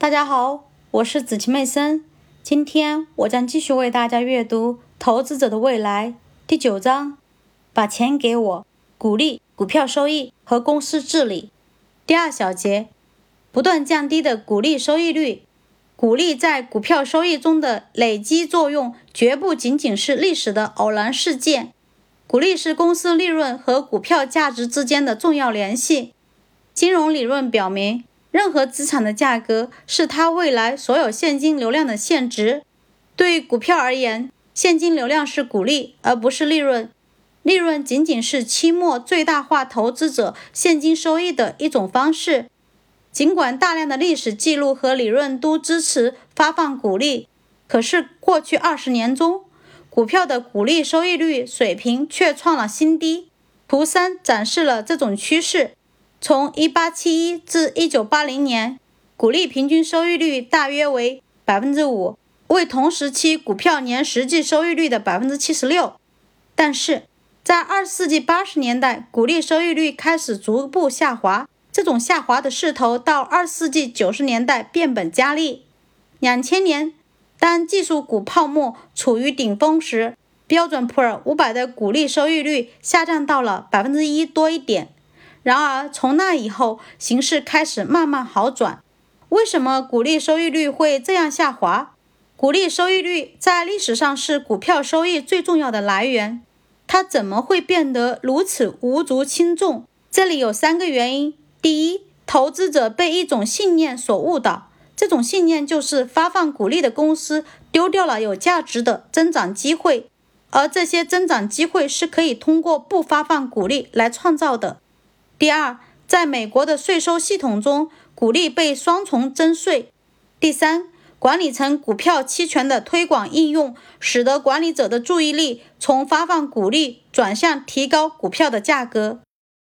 大家好，我是子琪妹森。今天我将继续为大家阅读《投资者的未来》第九章：把钱给我，鼓励股票收益和公司治理。第二小节：不断降低的股利收益率。股利在股票收益中的累积作用，绝不仅仅是历史的偶然事件。股利是公司利润和股票价值之间的重要联系。金融理论表明。任何资产的价格是它未来所有现金流量的现值。对于股票而言，现金流量是股利，而不是利润。利润仅仅是期末最大化投资者现金收益的一种方式。尽管大量的历史记录和理论都支持发放股利，可是过去二十年中，股票的股利收益率水平却创了新低。图三展示了这种趋势。从1871至1980年，股利平均收益率大约为百分之五，为同时期股票年实际收益率的百分之七十六。但是，在二十世纪八十年代，股利收益率开始逐步下滑，这种下滑的势头到二十世纪九十年代变本加厉。两千年，当技术股泡沫处于顶峰时，标准普尔五百的股利收益率下降到了百分之一多一点。然而，从那以后，形势开始慢慢好转。为什么股利收益率会这样下滑？股利收益率在历史上是股票收益最重要的来源，它怎么会变得如此无足轻重？这里有三个原因：第一，投资者被一种信念所误导，这种信念就是发放股利的公司丢掉了有价值的增长机会，而这些增长机会是可以通过不发放股利来创造的。第二，在美国的税收系统中，鼓励被双重征税。第三，管理层股票期权的推广应用，使得管理者的注意力从发放鼓励转向提高股票的价格。